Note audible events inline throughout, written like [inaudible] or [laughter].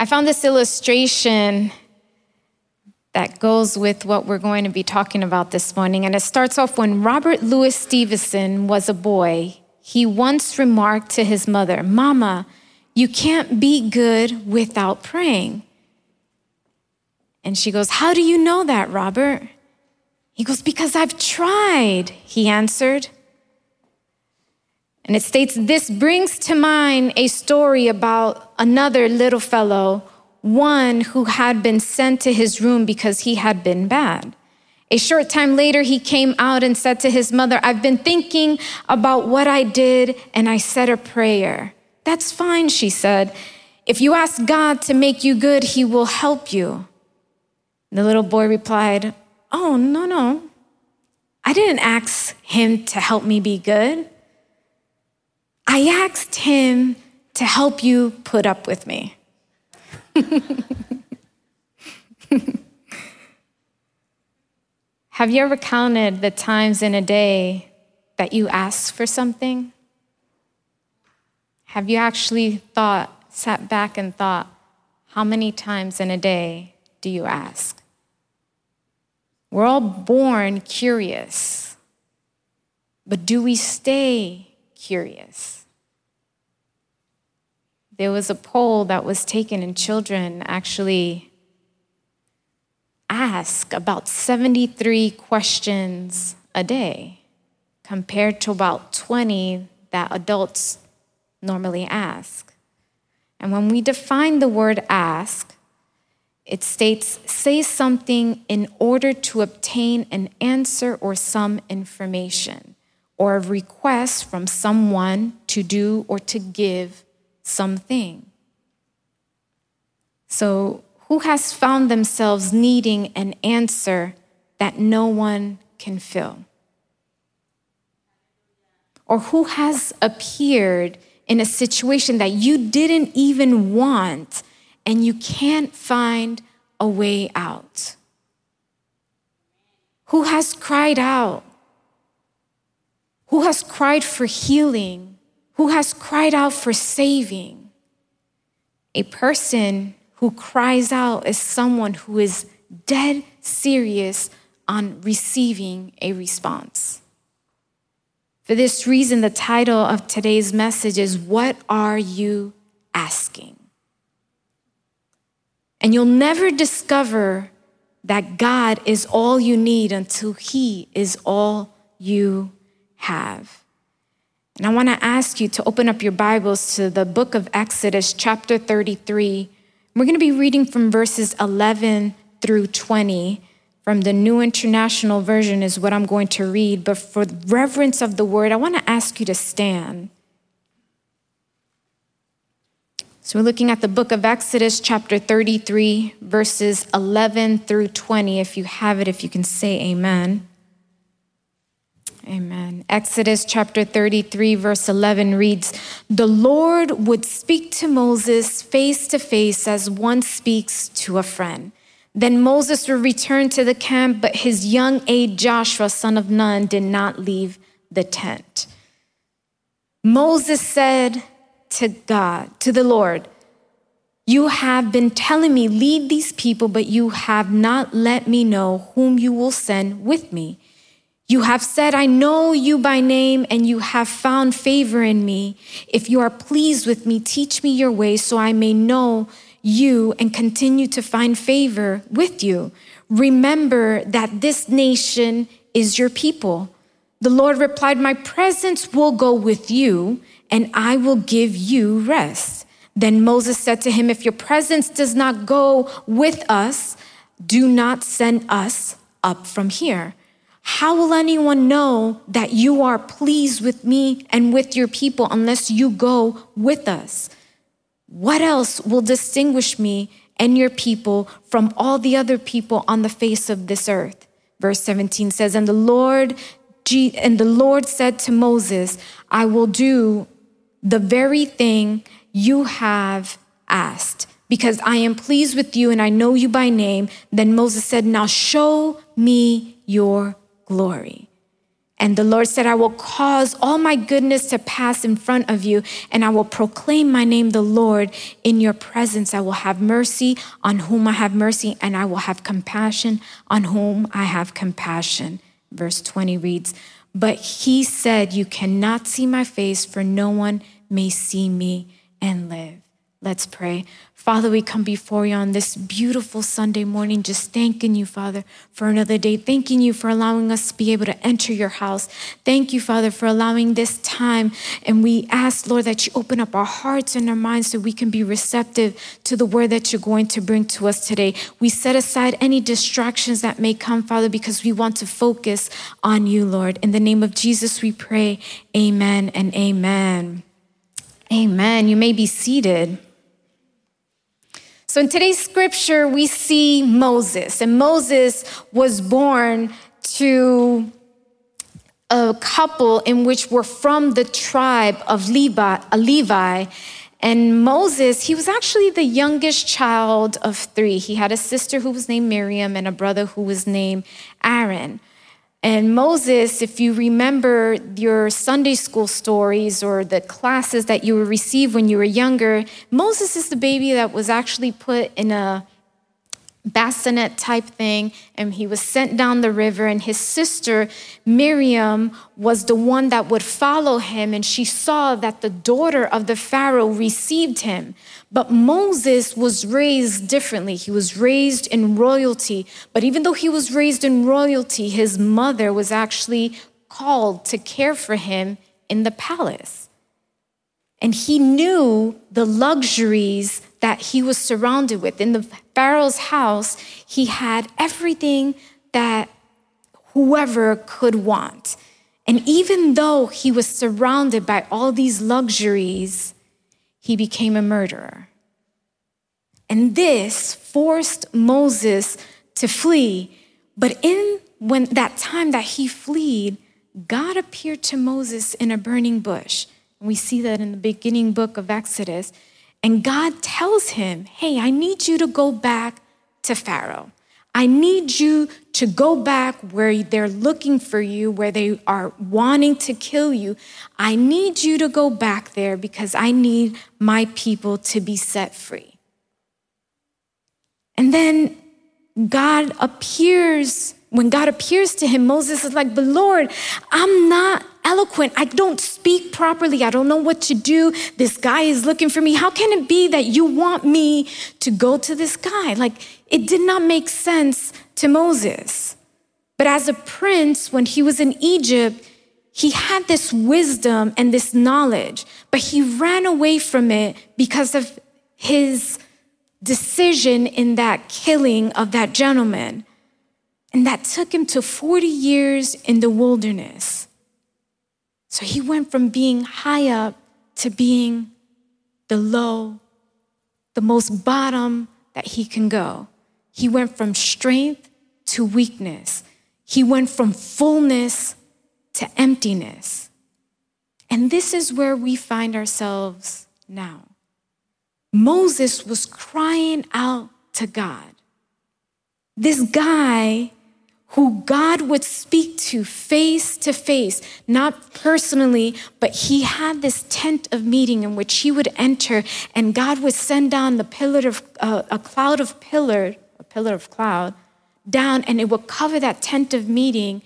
I found this illustration that goes with what we're going to be talking about this morning. And it starts off when Robert Louis Stevenson was a boy. He once remarked to his mother, Mama, you can't be good without praying. And she goes, How do you know that, Robert? He goes, Because I've tried, he answered. And it states, This brings to mind a story about another little fellow, one who had been sent to his room because he had been bad. A short time later, he came out and said to his mother, I've been thinking about what I did and I said a prayer. That's fine, she said. If you ask God to make you good, he will help you. The little boy replied, Oh, no, no. I didn't ask him to help me be good. I asked him to help you put up with me. [laughs] Have you ever counted the times in a day that you ask for something? Have you actually thought, sat back and thought, how many times in a day do you ask? We're all born curious, but do we stay curious? There was a poll that was taken, and children actually ask about 73 questions a day compared to about 20 that adults normally ask. And when we define the word ask, it states say something in order to obtain an answer or some information, or a request from someone to do or to give something. So, who has found themselves needing an answer that no one can fill? Or who has appeared in a situation that you didn't even want and you can't find a way out? Who has cried out? Who has cried for healing? Who has cried out for saving. A person who cries out is someone who is dead serious on receiving a response. For this reason, the title of today's message is What Are You Asking? And you'll never discover that God is all you need until He is all you have. And I want to ask you to open up your Bibles to the book of Exodus, chapter 33. We're going to be reading from verses 11 through 20. From the New International Version is what I'm going to read. But for reverence of the word, I want to ask you to stand. So we're looking at the book of Exodus, chapter 33, verses 11 through 20. If you have it, if you can say amen. Amen. Exodus chapter 33, verse 11 reads The Lord would speak to Moses face to face as one speaks to a friend. Then Moses would return to the camp, but his young aide Joshua, son of Nun, did not leave the tent. Moses said to God, to the Lord, You have been telling me, lead these people, but you have not let me know whom you will send with me. You have said, I know you by name, and you have found favor in me. If you are pleased with me, teach me your way so I may know you and continue to find favor with you. Remember that this nation is your people. The Lord replied, My presence will go with you, and I will give you rest. Then Moses said to him, If your presence does not go with us, do not send us up from here. How will anyone know that you are pleased with me and with your people unless you go with us? What else will distinguish me and your people from all the other people on the face of this earth? Verse 17 says, And the Lord and the Lord said to Moses, I will do the very thing you have asked because I am pleased with you and I know you by name. Then Moses said, Now show me your glory. And the Lord said, I will cause all my goodness to pass in front of you, and I will proclaim my name, the Lord, in your presence. I will have mercy on whom I have mercy, and I will have compassion on whom I have compassion. Verse 20 reads, But he said, You cannot see my face, for no one may see me and live. Let's pray. Father, we come before you on this beautiful Sunday morning, just thanking you, Father, for another day. Thanking you for allowing us to be able to enter your house. Thank you, Father, for allowing this time. And we ask, Lord, that you open up our hearts and our minds so we can be receptive to the word that you're going to bring to us today. We set aside any distractions that may come, Father, because we want to focus on you, Lord. In the name of Jesus, we pray. Amen and amen. Amen. You may be seated. So in today's scripture, we see Moses, and Moses was born to a couple in which were from the tribe of Levi, uh, Levi. And Moses, he was actually the youngest child of three. He had a sister who was named Miriam and a brother who was named Aaron. And Moses, if you remember your Sunday school stories or the classes that you received when you were younger, Moses is the baby that was actually put in a bassinet type thing, and he was sent down the river. And his sister, Miriam, was the one that would follow him, and she saw that the daughter of the Pharaoh received him. But Moses was raised differently. He was raised in royalty. But even though he was raised in royalty, his mother was actually called to care for him in the palace. And he knew the luxuries that he was surrounded with. In the Pharaoh's house, he had everything that whoever could want. And even though he was surrounded by all these luxuries, he became a murderer. And this forced Moses to flee. But in when that time that he fled, God appeared to Moses in a burning bush. And we see that in the beginning book of Exodus. And God tells him, Hey, I need you to go back to Pharaoh. I need you to go back where they're looking for you, where they are wanting to kill you. I need you to go back there because I need my people to be set free. And then God appears, when God appears to him, Moses is like, But Lord, I'm not eloquent. I don't speak properly. I don't know what to do. This guy is looking for me. How can it be that you want me to go to this guy? Like, it did not make sense to Moses. But as a prince, when he was in Egypt, he had this wisdom and this knowledge, but he ran away from it because of his decision in that killing of that gentleman. And that took him to 40 years in the wilderness. So he went from being high up to being the low, the most bottom that he can go. He went from strength to weakness. He went from fullness to emptiness. And this is where we find ourselves now. Moses was crying out to God. This guy who God would speak to face to face, not personally, but he had this tent of meeting in which he would enter, and God would send down the pillar of uh, a cloud of pillar, a pillar of cloud, down, and it would cover that tent of meeting,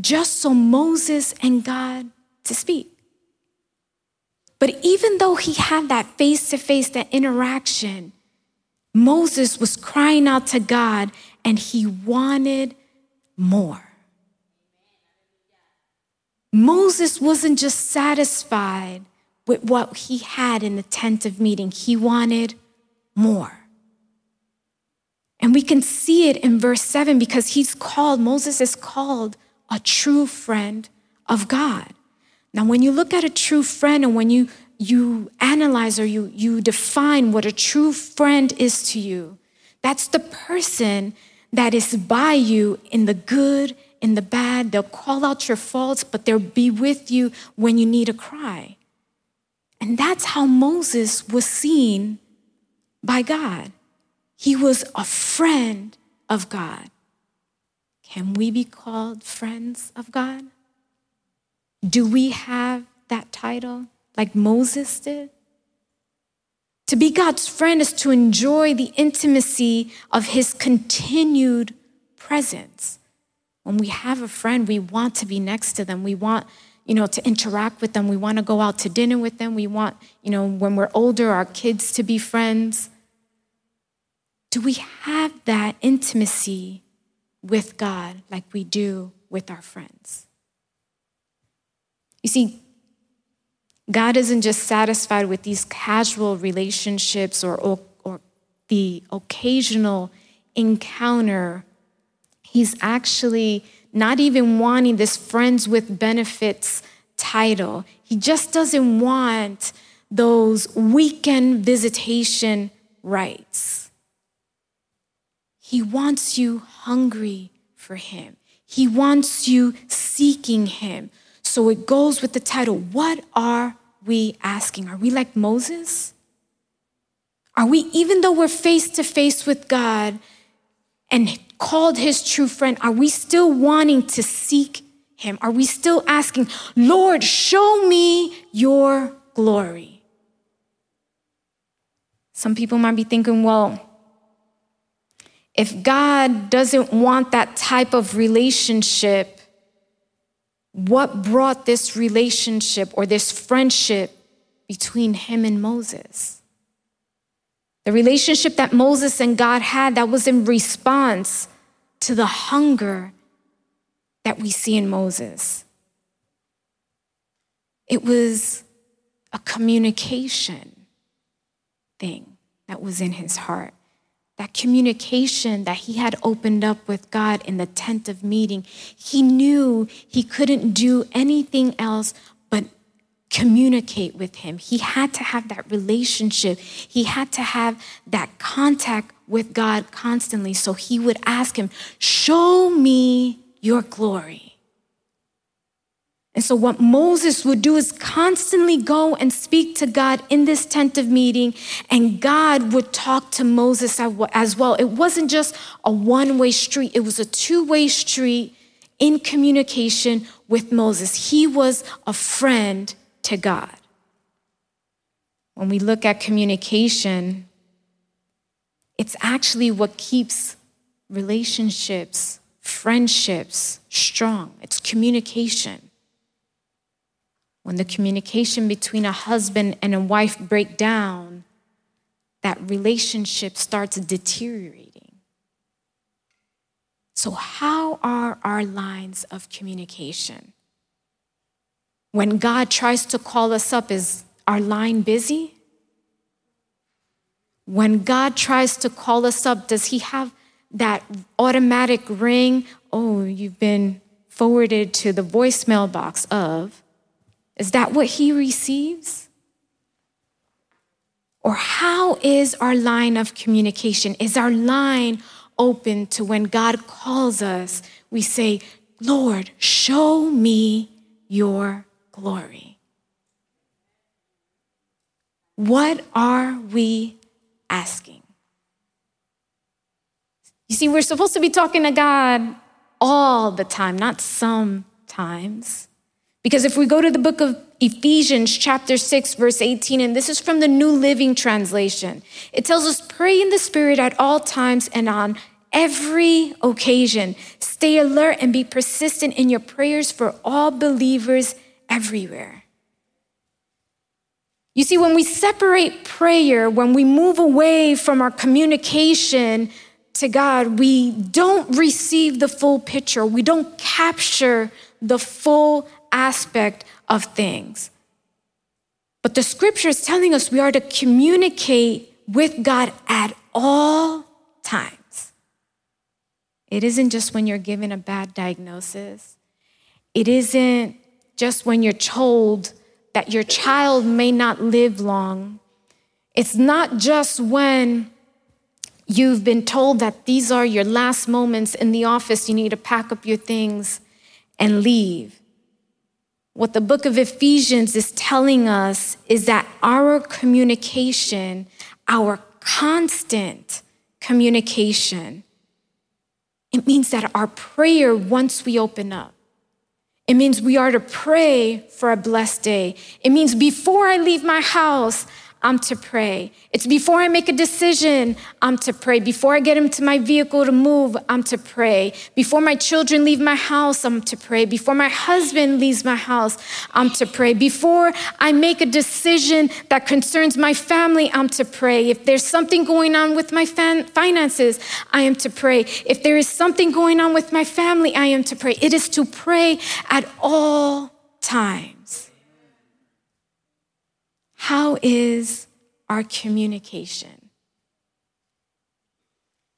just so Moses and God to speak. But even though he had that face to face, that interaction, Moses was crying out to God, and he wanted more. Moses wasn't just satisfied with what he had in the tent of meeting, he wanted more. And we can see it in verse 7 because he's called, Moses is called a true friend of God. Now, when you look at a true friend and when you, you analyze or you, you define what a true friend is to you, that's the person that is by you in the good, in the bad. They'll call out your faults, but they'll be with you when you need a cry. And that's how Moses was seen by God. He was a friend of God. Can we be called friends of God? Do we have that title like Moses did? To be God's friend is to enjoy the intimacy of his continued presence. When we have a friend, we want to be next to them. We want, you know, to interact with them. We want to go out to dinner with them. We want, you know, when we're older, our kids to be friends. Do we have that intimacy with God like we do with our friends? You see, God isn't just satisfied with these casual relationships or, or, or the occasional encounter. He's actually not even wanting this friends with benefits title. He just doesn't want those weekend visitation rights. He wants you hungry for Him, He wants you seeking Him. So it goes with the title What are we asking? Are we like Moses? Are we, even though we're face to face with God and called his true friend, are we still wanting to seek him? Are we still asking, Lord, show me your glory? Some people might be thinking, well, if God doesn't want that type of relationship, what brought this relationship or this friendship between him and Moses. The relationship that Moses and God had that was in response to the hunger that we see in Moses. It was a communication thing that was in his heart that communication that he had opened up with God in the tent of meeting, he knew he couldn't do anything else but communicate with him. He had to have that relationship, he had to have that contact with God constantly. So he would ask him, Show me your glory. And so, what Moses would do is constantly go and speak to God in this tent of meeting, and God would talk to Moses as well. It wasn't just a one way street, it was a two way street in communication with Moses. He was a friend to God. When we look at communication, it's actually what keeps relationships, friendships strong. It's communication when the communication between a husband and a wife break down, that relationship starts deteriorating. So, how are our lines of communication? When God tries to call us up, is our line busy? When God tries to call us up, does He have that automatic ring? Oh, you've been forwarded to the voicemail box of. Is that what he receives? Or how is our line of communication? Is our line open to when God calls us, we say, Lord, show me your glory? What are we asking? You see, we're supposed to be talking to God all the time, not sometimes. Because if we go to the book of Ephesians, chapter 6, verse 18, and this is from the New Living Translation, it tells us pray in the Spirit at all times and on every occasion. Stay alert and be persistent in your prayers for all believers everywhere. You see, when we separate prayer, when we move away from our communication to God, we don't receive the full picture. We don't capture the full aspect of things. But the scripture is telling us we are to communicate with God at all times. It isn't just when you're given a bad diagnosis, it isn't just when you're told that your child may not live long. It's not just when you've been told that these are your last moments in the office, you need to pack up your things and leave. What the book of Ephesians is telling us is that our communication, our constant communication, it means that our prayer, once we open up, It means we are to pray for a blessed day. It means before I leave my house, I'm to pray. It's before I make a decision, I'm to pray. Before I get into my vehicle to move, I'm to pray. Before my children leave my house, I'm to pray. Before my husband leaves my house, I'm to pray. Before I make a decision that concerns my family, I'm to pray. If there's something going on with my fan- finances, I am to pray. If there is something going on with my family, I am to pray. It is to pray at all times. How is our communication?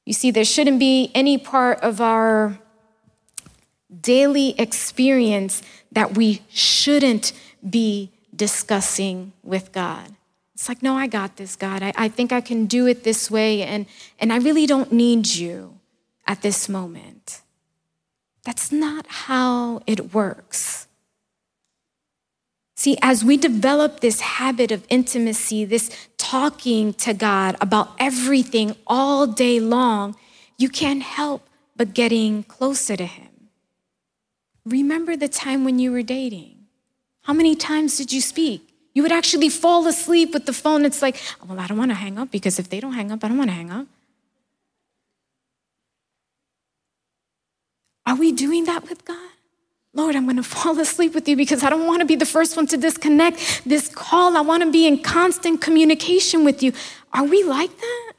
You see, there shouldn't be any part of our daily experience that we shouldn't be discussing with God. It's like, no, I got this, God. I, I think I can do it this way, and, and I really don't need you at this moment. That's not how it works. See, as we develop this habit of intimacy, this talking to God about everything all day long, you can't help but getting closer to Him. Remember the time when you were dating? How many times did you speak? You would actually fall asleep with the phone. It's like, well, I don't want to hang up because if they don't hang up, I don't want to hang up. Are we doing that with God? Lord, I'm going [laughs] to fall asleep with you because I don't want to be the first one to disconnect this call. I want to be in constant communication with you. Are we like that?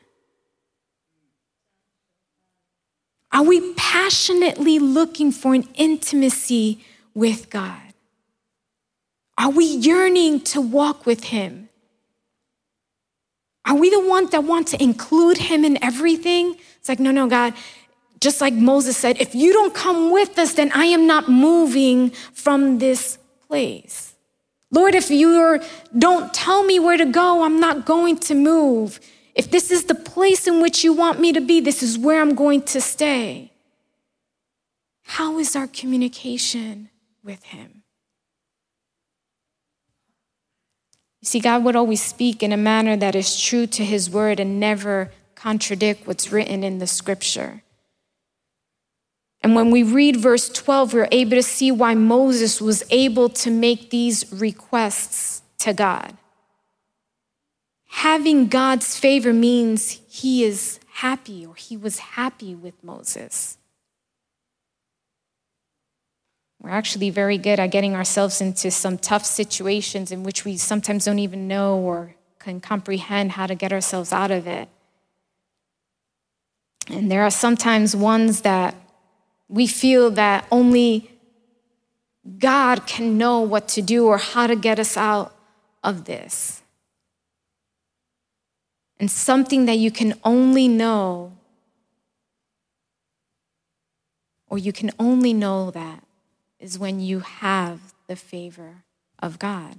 Are we passionately looking for an intimacy with God? Are we yearning to walk with Him? Are we the ones that want to include Him in everything? It's like, no, no, God, just like Moses said, if you don't come with us, then I am not moving from this place. Lord, if you don't tell me where to go, I'm not going to move. If this is the place in which you want me to be, this is where I'm going to stay. How is our communication with Him? You see, God would always speak in a manner that is true to His word and never contradict what's written in the scripture. And when we read verse 12, we're able to see why Moses was able to make these requests to God. Having God's favor means he is happy or he was happy with Moses. We're actually very good at getting ourselves into some tough situations in which we sometimes don't even know or can comprehend how to get ourselves out of it. And there are sometimes ones that we feel that only God can know what to do or how to get us out of this. And something that you can only know, or you can only know that, is when you have the favor of God.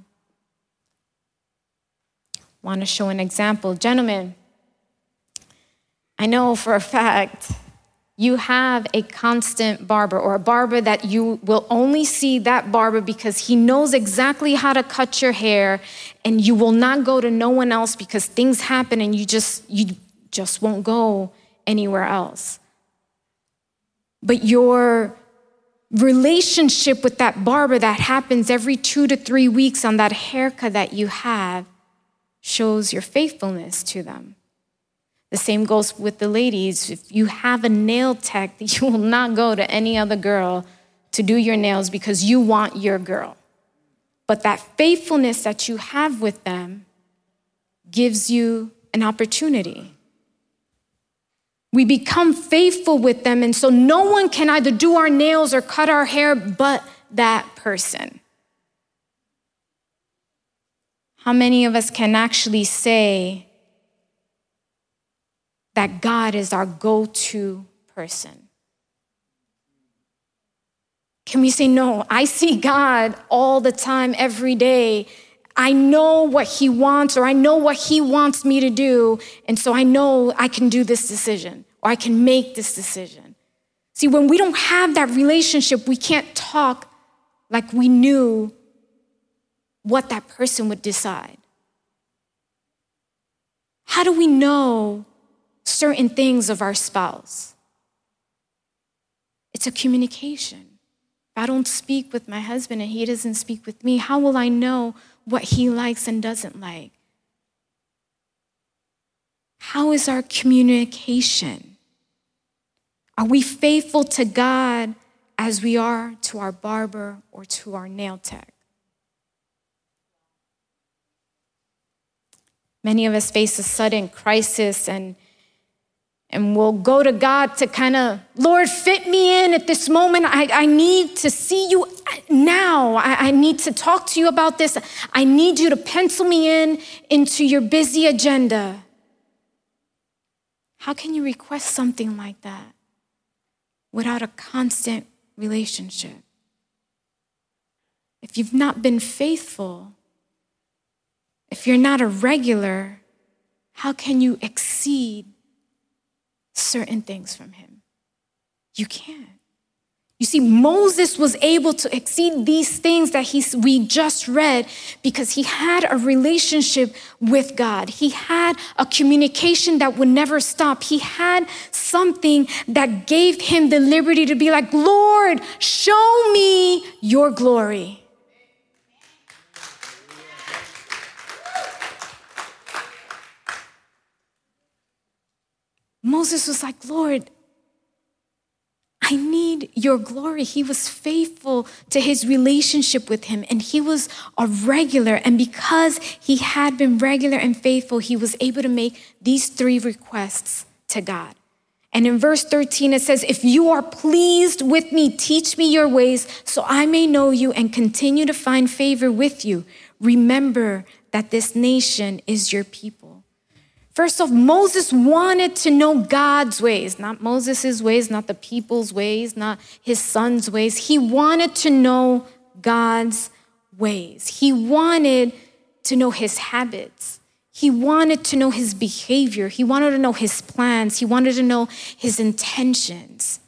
Want to show an example? Gentlemen, I know for a fact you have a constant barber or a barber that you will only see that barber because he knows exactly how to cut your hair and you will not go to no one else because things happen and you just you just won't go anywhere else. But your relationship with that barber that happens every 2 to 3 weeks on that haircut that you have shows your faithfulness to them the same goes with the ladies. If you have a nail tech, [laughs] you will not go to any other girl to do your nails because you want your girl. But that faithfulness that you have with them gives you an opportunity. We become faithful with them, and so no one can either do our nails or cut our hair but that person. How many of us can actually say, that God is our go to person. Can we say, No, I see God all the time, every day. I know what He wants, or I know what He wants me to do. And so I know I can do this decision, or I can make this decision. See, when we don't have that relationship, we can't talk like we knew what that person would decide. How do we know certain things of our spouse. It's a communication. If I don't speak with my husband and he doesn't speak with me, how will I know what he likes and doesn't like? How is our communication? Are we faithful to God as we are to our barber or to our nail tech? Many of us face a sudden crisis and and we'll go to God to kind of, Lord, fit me in at this moment. I, I need to see you now. I, I need to talk to you about this. I need you to pencil me in into your busy agenda. How can you request something like that without a constant relationship? If you've not been faithful, if you're not a regular, how can you exceed certain things from him. You can't. You see, mm-hmm. Moses was able to exceed these things that he, we just read because he had a relationship with God. He had a communication that would never stop. He had something that gave him the liberty to be like, Lord, show me your glory. Moses was like, Lord, I need your glory. He was faithful to his relationship with him, and he was a regular. And because he had been regular and faithful, he was able to make these three requests to God. And in verse 13, it says, If you are pleased with me, teach me your ways so I may know you and continue to find favor with you. Remember that this nation is your people. First off, Moses wanted to know God's ways, not Moses' ways, not the people's ways, not his son's ways. He wanted to know God's ways. He wanted to know his habits. He wanted to know his behavior. He wanted to know his plans. He wanted to know his intentions.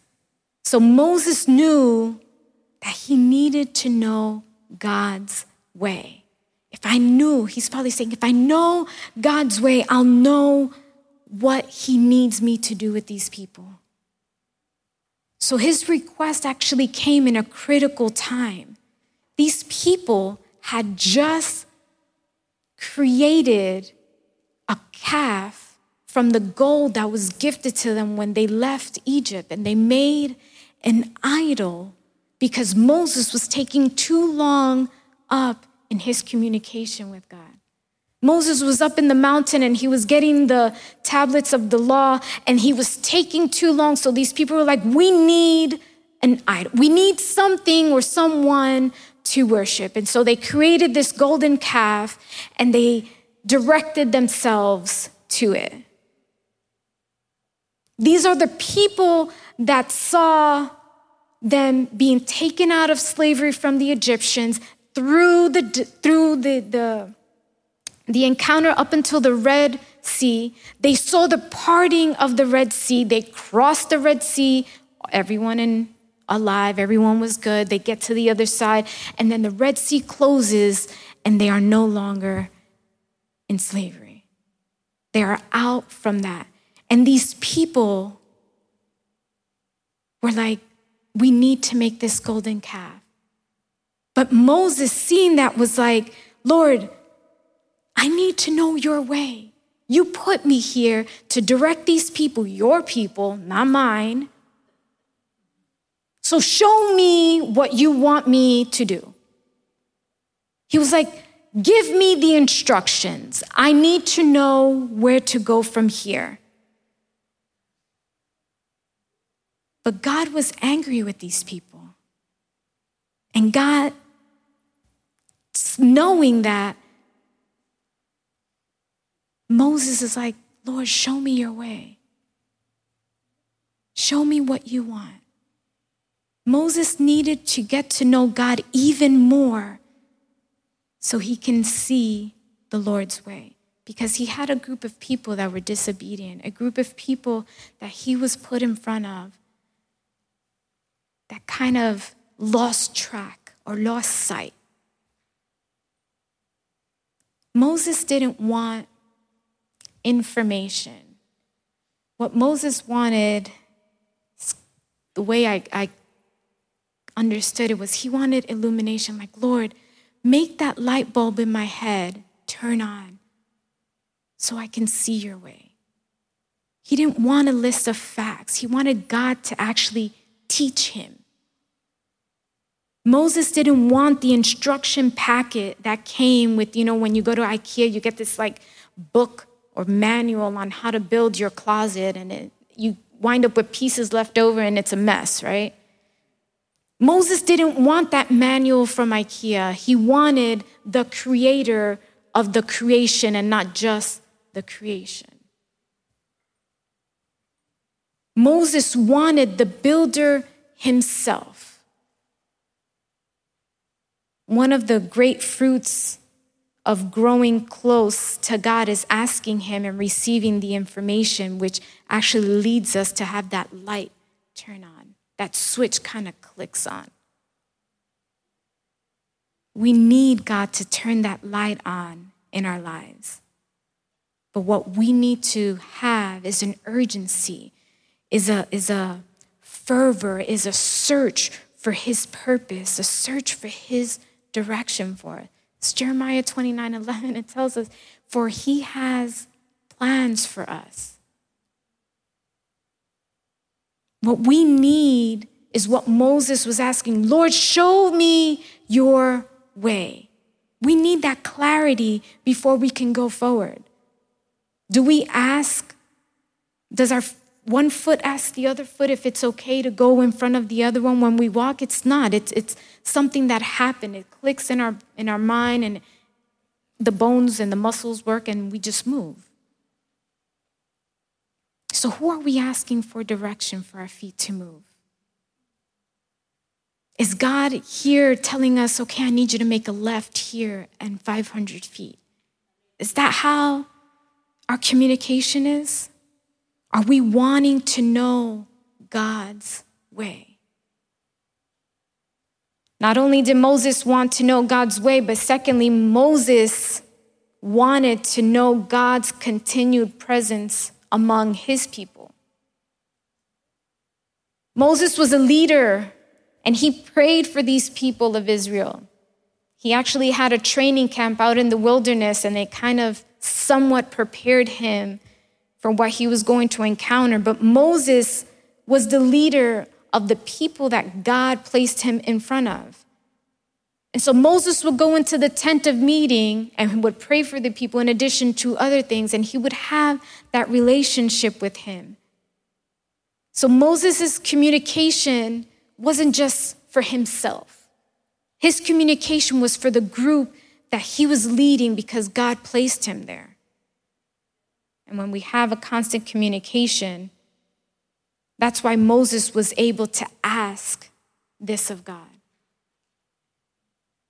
So Moses knew that he needed to know God's way. If I knew, he's probably saying, if I know God's way, I'll know what he needs me to do with these people. So his request actually came in a critical time. These people had just created a calf from the gold that was gifted to them when they left Egypt, and they made an idol because Moses was taking too long up in his communication with God. Moses was up in the mountain and he was getting the tablets of the law and he was taking too long. So these people were like, We need an idol. We need something or someone to worship. And so they created this golden calf and they directed themselves to it. These are the people that saw them being taken out of slavery from the Egyptians through the through the, the the encounter up until the Red Sea, they saw the parting of the Red Sea. They crossed the Red Sea, everyone in alive, everyone was good. They get to the other side, and then the Red Sea closes, and they are no longer in slavery. They are out from that. And these people were like, we need to make this golden calf. But Moses, seeing that, was like, Lord, I need to know your way. You put me here to direct these people, your people, not mine. So show me what you want me to do. He was like, Give me the instructions. I need to know where to go from here. But God was angry with these people. And God, knowing that, Moses is like, Lord, show me your way. Show me what you want. Moses needed to get to know God even more so he can see the Lord's way because he had a group of people that were disobedient, a group of people that he was put in front of that kind of lost track or lost sight. Moses didn't want information. What Moses wanted, the way I, I understood it was he wanted illumination, like, Lord, make that light bulb in my head turn on so I can see your way. He didn't want a list of facts, he wanted God to actually teach him. Moses didn't want the instruction packet that came with, you know, when you go to IKEA, you get this like book or manual on how to build your closet, and it, you wind up with pieces left over and it's a mess, right? Moses didn't want that manual from IKEA. He wanted the creator of the creation and not just the creation. Moses wanted the builder himself. One of the great fruits of growing close to God is asking Him and receiving the information, which actually leads us to have that light turn on. That switch kind of clicks on. We need God to turn that light on in our lives. But what we need to have is an urgency, is a, is a fervor, is a search for His purpose, a search for His direction for it. It's Jeremiah 29 11. It tells us, For He has plans for us. What we need is what Moses was asking Lord, show me your way. We need that clarity before we can go forward. Do we ask, does our one foot asks the other foot if it's okay to go in front of the other one when we walk? It's not. It's, it's something that happened. It clicks in our, in our mind and the bones and the muscles work and we just move. So, who are we asking for direction for our feet to move? Is God here telling us, okay, I need you to make a left here and 500 feet? Is that how our communication is? Are we wanting to know God's way? Not only did Moses want to know God's way, but secondly, Moses wanted to know God's continued presence among his people. Moses was a leader and he prayed for these people of Israel. He actually had a training camp out in the wilderness, and they kind of somewhat prepared him for what he was going to encounter. But Moses was the leader of the people that God placed him in front of. And so Moses would go into the tent of meeting and would pray for the people in addition to other things, and he would have that relationship with him. So Moses' communication wasn't just for himself, his communication was for the group that he was leading because God placed him there. And when we have a constant communication, that's why Moses was able to ask this of God.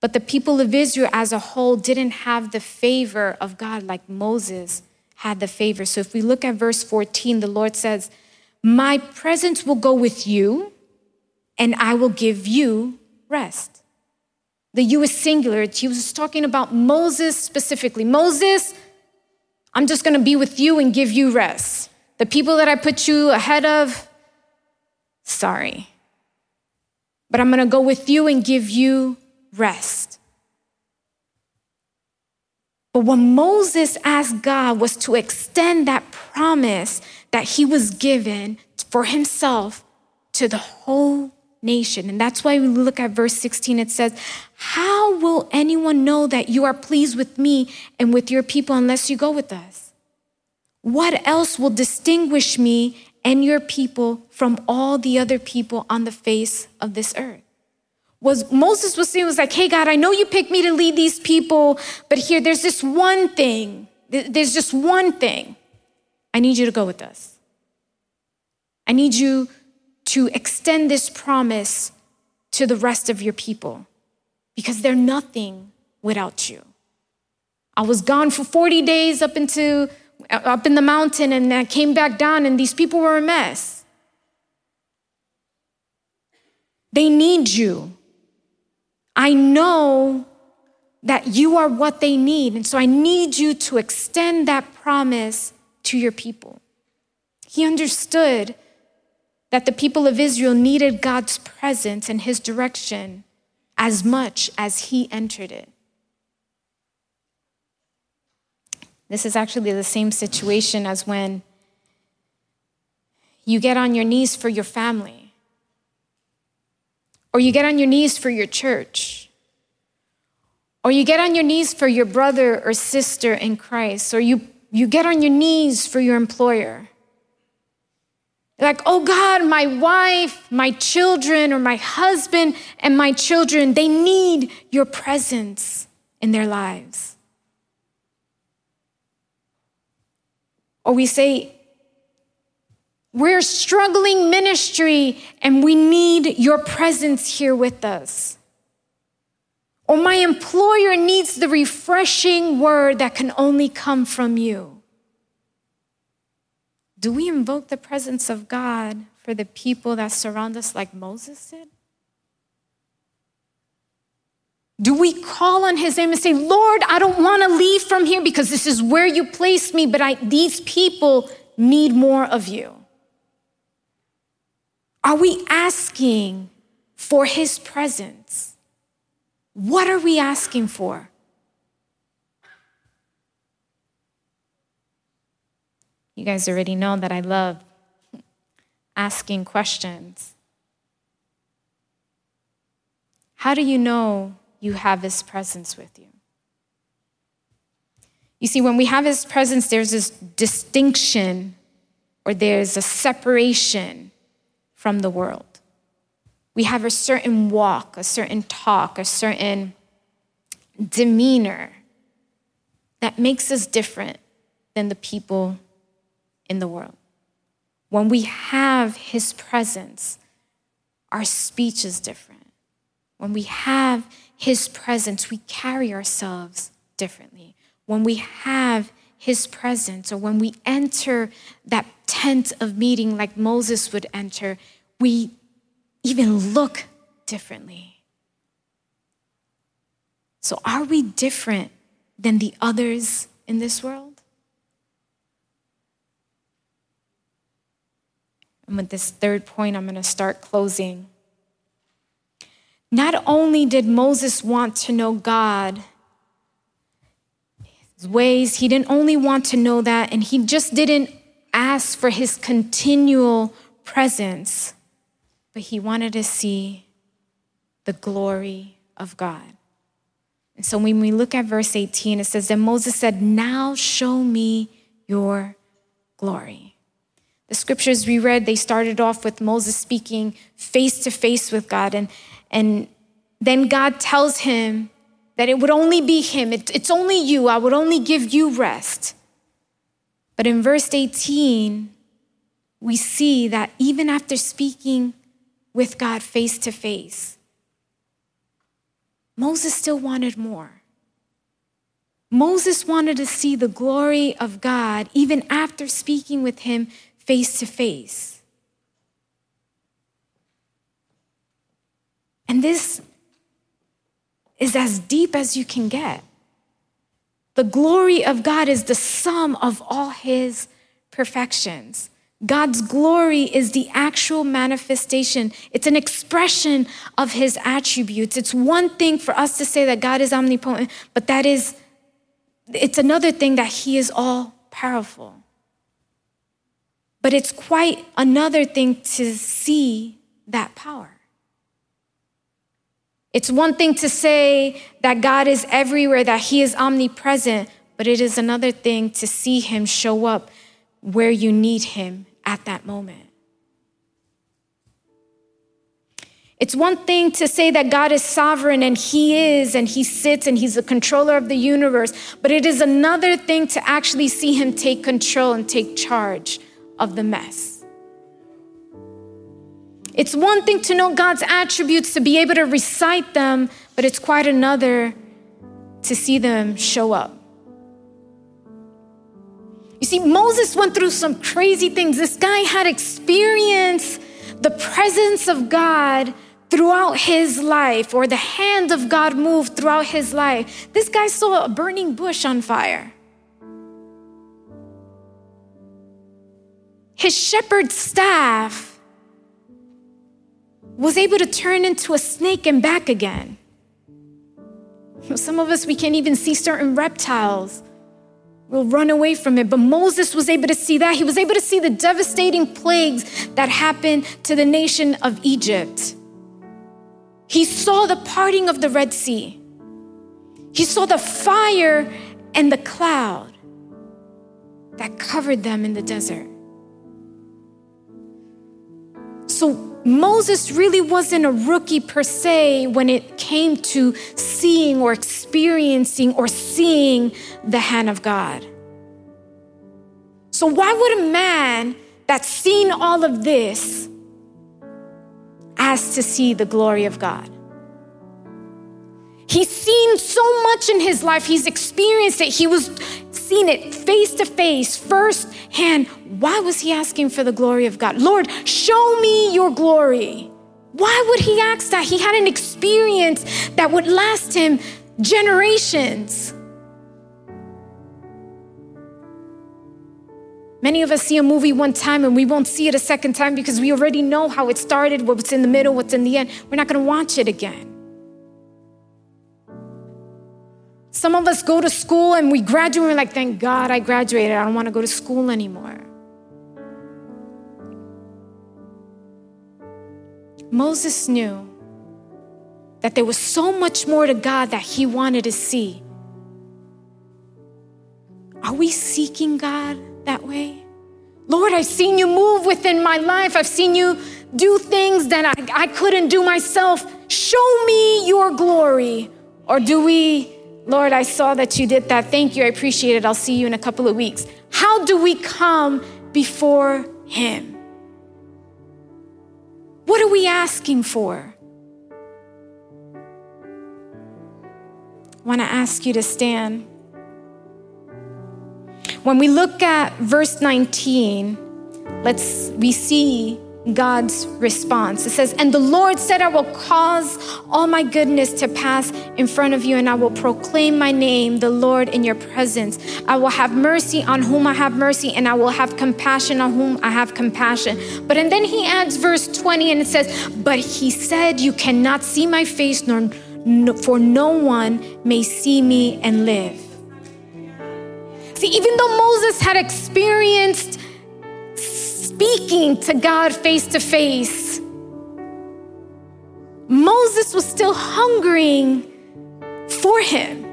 But the people of Israel as a whole didn't have the favor of God like Moses had the favor. So if we look at verse 14, the Lord says, My presence will go with you and I will give you rest. The you is singular. He was talking about Moses specifically. Moses, I'm just going to be with you and give you rest. The people that I put you ahead of, sorry. But I'm going to go with you and give you rest. But what Moses asked God was to extend that promise that he was given for himself to the whole nation. And that's why we look at verse 16. It says, How will anyone know that you are pleased with me and with your people unless you go with us? What else will distinguish me and your people from all the other people on the face of this earth? Was Moses was saying was like, hey God, I know you picked me to lead these people, but here there's this one thing. There's just one thing. I need you to go with us. I need you to extend this promise to the rest of your people because they're nothing without you. I was gone for 40 days up into up in the mountain and I came back down and these people were a mess. They need you. I know that you are what they need. And so I need you to extend that promise to your people. He understood that the people of Israel needed God's presence and his direction as much as he entered it. This is actually the same situation as when you get on your knees for your family, or you get on your knees for your church, or you get on your knees for your brother or sister in Christ, or you, you get on your knees for your employer. Like, oh God, my wife, my children, or my husband and my children, they need your presence in their lives. Or we say, we're struggling ministry and we need your presence here with us. Or my employer needs the refreshing word that can only come from you. Do we invoke the presence of God for the people that surround us like Moses did? Do we call on his name and say, Lord, I don't want to leave from here because this is where you placed me, but I, these people need more of you? Are we asking for his presence? What are we asking for? You guys already know that I love asking questions. How do you know you have His presence with you? You see, when we have His presence, there's this distinction or there's a separation from the world. We have a certain walk, a certain talk, a certain demeanor that makes us different than the people in the world. When we have His presence, our speech is different. When we have His presence, we carry ourselves differently. When we have His presence, or when we enter that tent of meeting like Moses would enter, we even look differently. So, are we different than the others in this world? And with this third point, I'm going to start closing. Not only did Moses want to know God, his ways, he didn't only want to know that, and he just didn't ask for his continual presence, but he wanted to see the glory of God. And so when we look at verse 18, it says that Moses said, Now show me your glory. The scriptures we read, they started off with Moses speaking face to face with God. And, and then God tells him that it would only be him. It, it's only you. I would only give you rest. But in verse 18, we see that even after speaking with God face to face, Moses still wanted more. Moses wanted to see the glory of God even after speaking with him face to face. And this is as deep as you can get. The glory of God is the sum of all his perfections. God's glory is the actual manifestation. It's an expression of his attributes. It's one thing for us to say that God is omnipotent, but that is, it's another thing that he is all powerful. But it's quite another thing to see that power. It's one thing to say that God is everywhere, that He is omnipresent, but it is another thing to see Him show up where you need Him at that moment. It's one thing to say that God is sovereign and He is, and He sits and He's the controller of the universe, but it is another thing to actually see Him take control and take charge of the mess. It's one thing to know God's attributes, to be able to recite them, but it's quite another to see them show up. You see, Moses went through some crazy things. This guy had experienced the presence of God throughout his life, or the hand of God moved throughout his life. This guy saw a burning bush on fire. His shepherd's staff was able to turn into a snake and back again. Some of us, we can't even see certain reptiles. We'll run away from it. But Moses was able to see that. He was able to see the devastating plagues that happened to the nation of Egypt. He saw the parting of the Red Sea. He saw the fire and the cloud that covered them in the desert. So Moses really wasn't a rookie per se when it came to seeing or experiencing or seeing the hand of God. So, why would a man that's seen all of this ask to see the glory of God? He's seen so much in his life, he's experienced it, he was seen it face to face, firsthand. Why was he asking for the glory of God? Lord, show me your glory. Why would he ask that? He had an experience that would last him generations. Many of us see a movie one time and we won't see it a second time because we already know how it started, what's in the middle, what's in the end. We're not going to watch it again. Some of us go to school and we graduate, and we're like, thank God I graduated. I don't want to go to school anymore. Moses knew that there was so much more to God that he wanted to see. Are we seeking God that way? Lord, I've seen you move within my life. I've seen you do things that I, I couldn't do myself. Show me your glory. Or do we Lord, I saw that you did that. Thank you. I appreciate it. I'll see you in a couple of weeks. How do we come before Him? What are we asking for? I want to ask you to stand. When we look at verse 19, let's we see God's response. It says, And the Lord said, I will cause all my goodness to pass in front of you, and I will proclaim my name, the Lord, in your presence. I will have mercy on whom I have mercy, and I will have compassion on whom I have compassion. But and then he adds verse 20, and it says, But he said, You cannot see my face, nor for no one may see me and live. See, even though Moses had experienced speaking to God face to face. Moses was still hungering for him.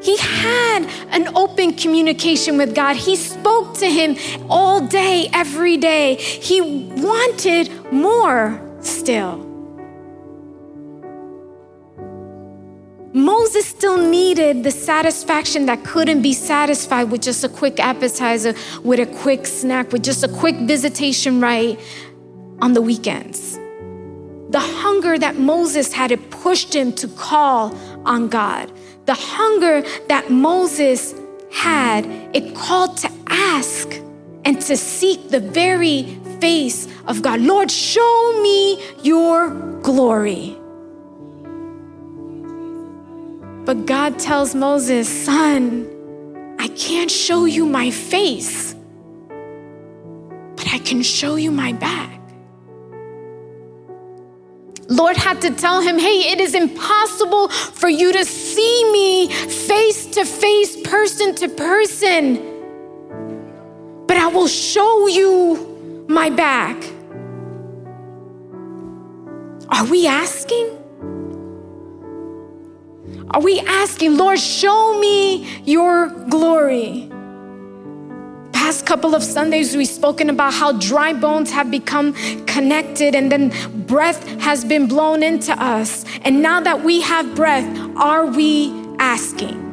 He had an open communication with God. He spoke to him all day, every day. He wanted more still. Moses still needed the satisfaction that couldn't be satisfied with just a quick appetizer, with a quick snack, with just a quick visitation right on the weekends. The hunger that Moses had, it pushed him to call on God. The hunger that Moses had, it called to ask and to seek the very face of God. Lord, show me your glory. But God tells Moses, Son, I can't show you my face, but I can show you my back. Lord had to tell him, Hey, it is impossible for you to see me face to face, person to person, but I will show you my back. Are we asking? Are we asking, Lord, show me your glory? Past couple of Sundays, we've spoken about how dry bones have become connected and then breath has been blown into us. And now that we have breath, are we asking?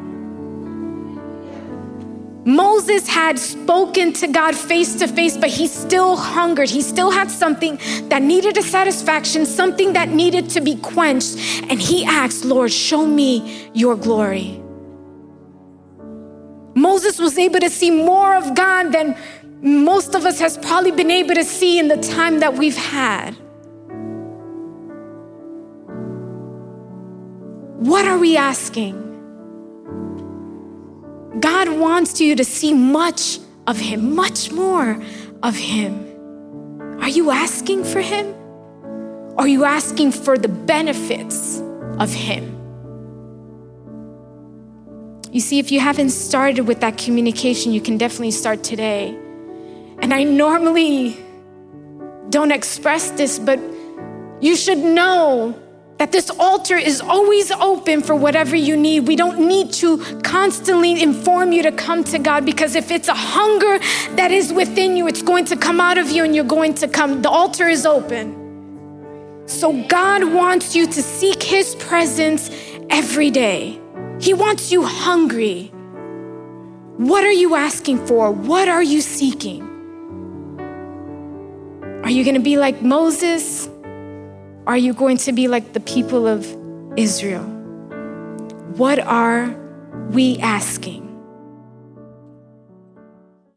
Moses had spoken to God face to face, but he still hungered. He still had something that needed a satisfaction, something that needed to be quenched. And he asked, Lord, show me your glory. Moses was able to see more of God than most of us has probably been able to see in the time that we've had. What are we asking? God wants you to see much of Him, much more of Him. Are you asking for Him? Are you asking for the benefits of Him? You see, if you haven't started with that communication, you can definitely start today. And I normally don't express this, but you should know that this altar is always open for whatever you need. We don't need to constantly inform you to come to God because if it's a hunger that is within you, it's going to come out of you and you're going to come. The altar is open. So God wants you to seek His presence every day. He wants you hungry. What are you asking for? What are you seeking? Are you going to be like Moses? Are you going to be like the people of Israel? What are we asking?